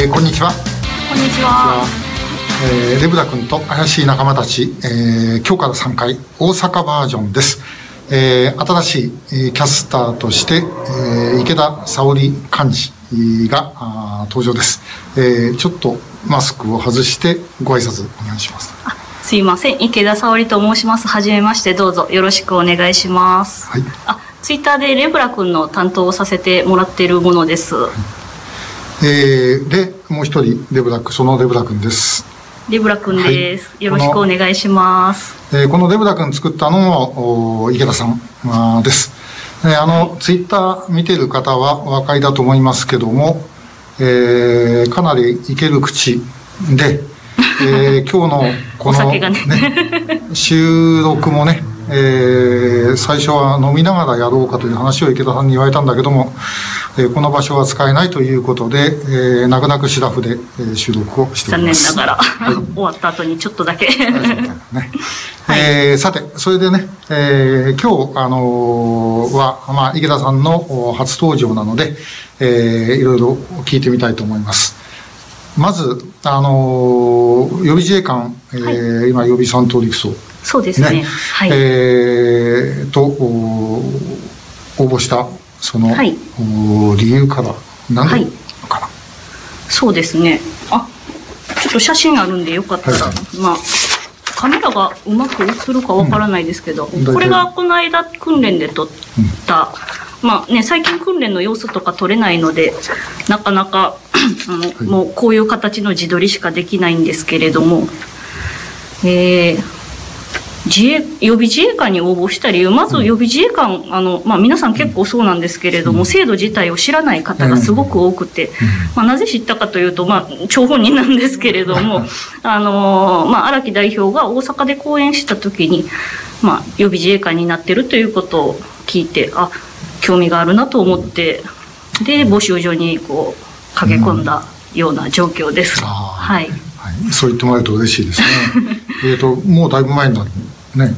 えー、こんにちは。こんにちは。えー、レブダ君と怪しい仲間たち、えー、今日から3回大阪バージョンです。えー、新しい、えー、キャスターとして、えー、池田沙織幹事があ登場です、えー。ちょっとマスクを外してご挨拶お願いします。すいません、池田沙織と申します。はじめまして、どうぞよろしくお願いします。はい。あ、ツイッターでレブラ君の担当をさせてもらっているものです。えー、で、もう一人、レブラ君、そのレブラ君です。レブラ君です、はいよろしくお願いします。えーこのレブダ君作ったのもお池田さんあーです。えーあの、ツイッター見てる方はお分かりだと思いますけども、えーかなりいける口で、えー 今日のこおの、酒がね収録もね、えー最初は飲みながらやろうかという話を池田さんに言われたんだけども、えーこの場所は使えないということで、えー泣く泣くシラフで、えー収録をしてお残ります。念ながら、終わった後にちょっとだけ。ねはい えーさて、それでね、えー今日、あのーは、まあ、池田さんのお初登場なので、えーいろいろ聞いてみたいと思います。まず、あのー予備自衛官、えー今、予備三等陸曹、そうですね。ね、はい。えーと、お応募した、その、はい。お理由から、何はい。でかな。そうですね。あ、ちょっと写真あるんでよかったら、はい。まあ、カメラがうまく映るかわからないですけど、うん。これがこの間訓練で撮った、まあね、最近訓練の様子とか撮れないので、なかなか、あの、い。もうこういう形の自撮りしかできないんですけれども、えー自衛予備自衛官に応募した理由まず予備自衛官あの、まあ、皆さん結構そうなんですけれども、制度自体を知らない方がすごく多くて、まあ、なぜ知ったかというと、まあ、張本人なんですけれどもあの、まあ、荒木代表が大阪で講演した時に、まあ、予備自衛官になってるということを聞いてあ興味があるなと思ってで募集所にこう駆け込んだような状況です。あーはい。はい、そう言ってもらえると嬉しいですね。えっと、もうだいぶ前になる。ね。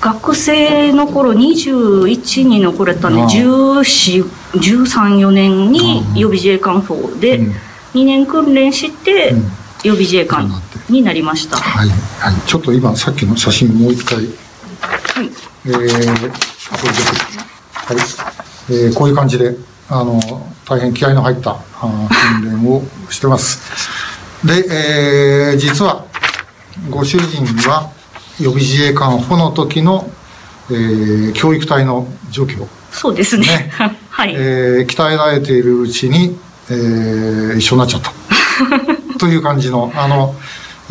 学生の頃21に残れたん。でああ141314年に予備自衛官法でうん。2年訓練してうん。予備自衛官になりました、はい、はい。ちょっと今、さっきの写真もう一回、はい。えー、これではい。えー、こういう感じで、あの、大変気合いの入った訓練をしてます。で、えー、実は、ご主人は予備自衛官補の時の、えー、教育隊の状況。そうですねね はい、えー鍛えられているうちに、えー一緒になっちゃった。という感じの、あの、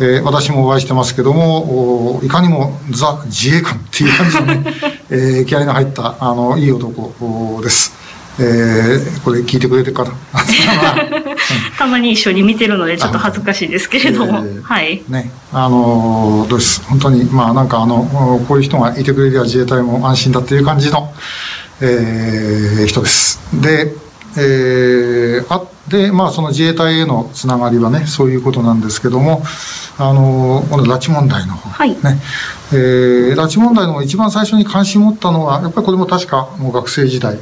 えー私もお会いしてますけども、おいかにもザ自衛官っていう感じのね、えー気合いの入った、あの、いい男おです。えーこれ聞いてくれてる方。たまに一緒に見てるのでちょっと恥ずかしいですけれども、えーはいね、あのどうです？本当に、まあなんかあの、こういう人がいてくれりゃ自衛隊も安心だっていう感じの、えー人です。で、えーあで、まあその自衛隊へのつながりはね、そういうことなんですけども、あのこの拉致問題の方、はい。ね、えー拉致問題の一番最初に関心を持ったのは、やっぱりこれも確かもう学生時代。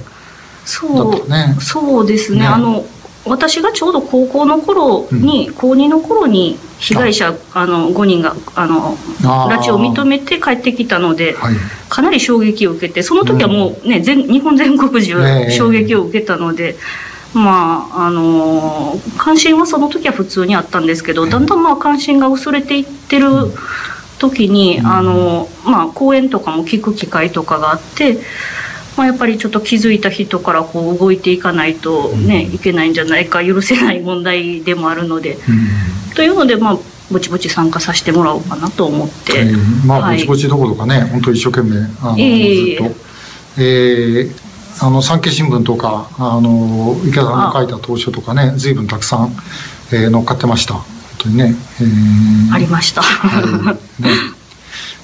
そう。だったね。そうですね。ね。あの私がちょうど高校の頃に、高2の頃に被害者あの5人があの拉致を認めて帰ってきたので、はい。かなり衝撃を受けてその時はもうね、全日本全国中ええ。衝撃を受けたので、まああのー関心はその時は普通にあったんですけど、だんだんまあ関心が薄れていってる時に、あのーまあ講演とかも聞く機会とかがあって。まあ、やっぱりちょっと気づいた人からこう動いていかないとね、いけないんじゃないか許せない問題でもあるので、うん。というのでまあぼちぼち参加させてもらおうかなと思って、えーまあ、はい。ぼちぼちどころかね、本当一生懸命、あの、ええ。ずっと、えーあの、産経新聞とか、あの、池田さんの書いた当初とかね、随分たくさん、えー乗っかってました。本当にね。えーありました。はいね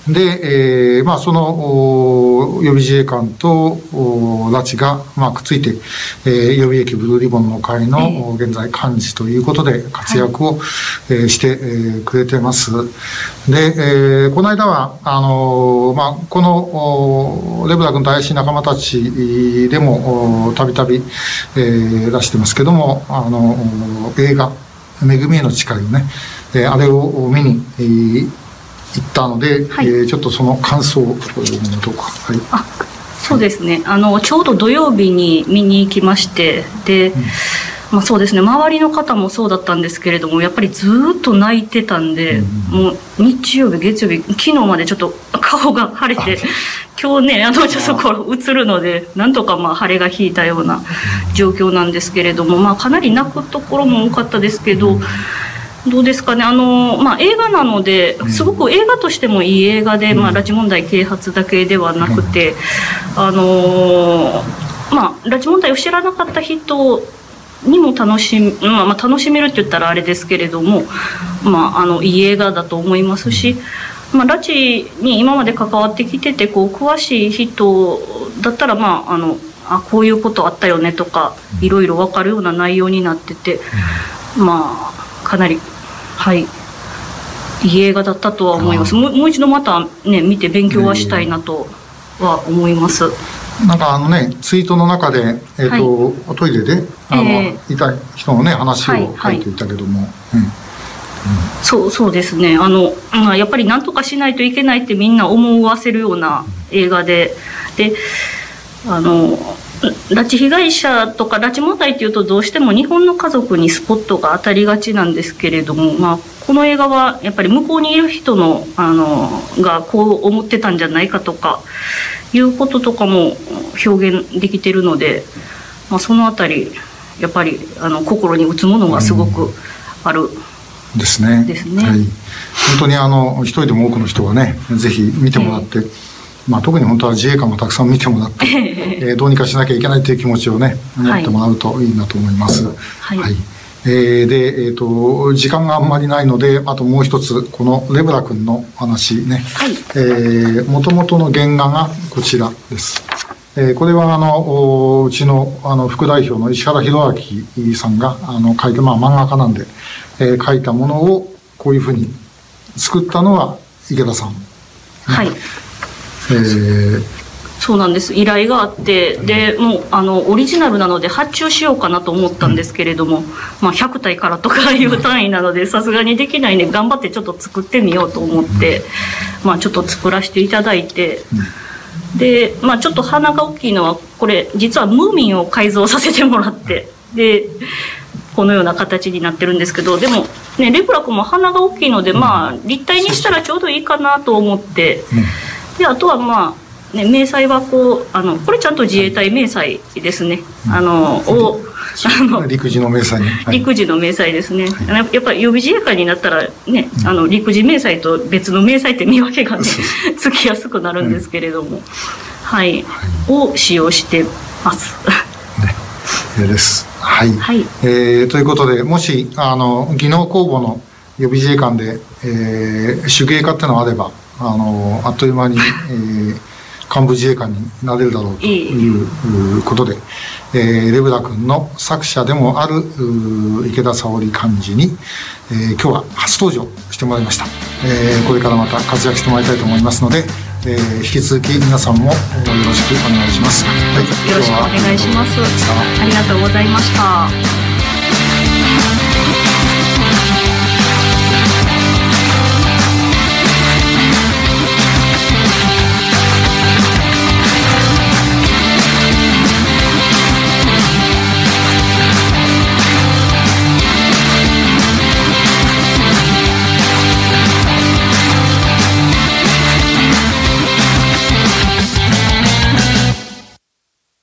で、えーまあ、そのお予備自衛官とお拉致が、まあ、くっついて、えー予備役ブルーリボンの会の、現在幹事ということで活躍を、えーして、えーくれてます。で、えーこの間は、あのーまあ、このおレブラ君と怪しい仲間たちでもおたびたびえー出してますけども、あのお映画恵みへの誓いをね、えーあれを見に、えー行ったので、はい。えーちょっとその感想をうか。はい。あそうですね。あのちょうど土曜日に見に行きましてで、まあ、そうですね。周りの方もそうだったんですけれどもやっぱりずーっと泣いてたんで、もう日曜日月曜日昨日までちょっと 顔が腫れて今日ねあのちょっとこう映るのでなんとかまあ腫れが引いたような状況なんですけれども、まあ、かなり泣くところも多かったですけど。どうですかね。あの、まあ、映画なのですごく映画としてもいい映画で、まあ、拉致問題啓発だけではなくて、あのまあ、拉致問題を知らなかった人にも楽しみ、まあ、まあ楽しめるって言ったらあれですけれども、まあ、あのいい映画だと思いますし、まあ、拉致に今まで関わってきててこう詳しい人だったら、まあ、あのあこういうことあったよねとかいろいろ分かるような内容になってて、まあかなりはい。いい映画だったとは思います。もうもう一度またね見て勉強はしたいなとは思います。なんかあのね、ツイートの中で、えっ、と、トイレで、あの、えいた人のね、話をはい書いていたけども、うん。そうそうですね。あの、まあ、やっぱり何とかしないといけないってみんな思わせるような映画でであの拉致被害者とか拉致問題っていうとどうしても日本の家族にスポットが当たりがちなんですけれども、まあ、この映画はやっぱり向こうにいる人のあのがこう思ってたんじゃないかとかいうこととかも表現できてるので、まあ、そのあたりやっぱりあの心に打つものがすごくある。ですね。ですねはい。本当にあの、一人でも多くの人がね、ぜひ見てもらって、まあ特に本当は自衛官もたくさん見てもらって、えーどうにかしなきゃいけないという気持ちをね、持ってもらうといいなと思います。はいえーで、えっ、と、時間があんまりないので、あともう一つ、このレブラ君の話ね。はいえー、元々の原画がこちらです。えーこれはあのおうちのあの副代表の石原弘明さんがあの書いて、まあ、漫画家なんで、えー書いたものをこういうふうに作ったのは池田さん。はいえーそうなんです。依頼があって。でもうあのオリジナルなので発注しようかなと思ったんですけれども、まあ、100体からとかいう単位なのでさすがにできないんで頑張ってちょっと作ってみようと思って、まあ、ちょっと作らせていただいて。で、まあ、ちょっと鼻が大きいのはこれ実はムーミンを改造させてもらってでこのような形になってるんですけどでも、ね、レブラ君も鼻が大きいので、まあ、立体にしたらちょうどいいかなと思って。であとはまあ、ね、明細はこうあのこれちゃんと自衛隊明細ですね、あのを あの陸自の明細に。はい。陸自の明細ですね、あのやっぱり予備自衛官になったらね、あの陸自明細と別の明細って見分けがね つきやすくなるんですけれども、はい、を使用してます。えーです。はい。はい。えーということで、もし、あの、技能公募の予備自衛官で、えー手芸家っていうのがあれば、あの、あっという間に、えー幹部自衛官になれるだろうといううことで、えーレブラ君の作者でもあるう池田沙織幹事に、えー今日は初登場してもらいました、えーこれからまた活躍してもらいたいと思いますので、えー引き続き皆さんもよろしくお願いします。はい、よろしくお願いします。ありがとうございました。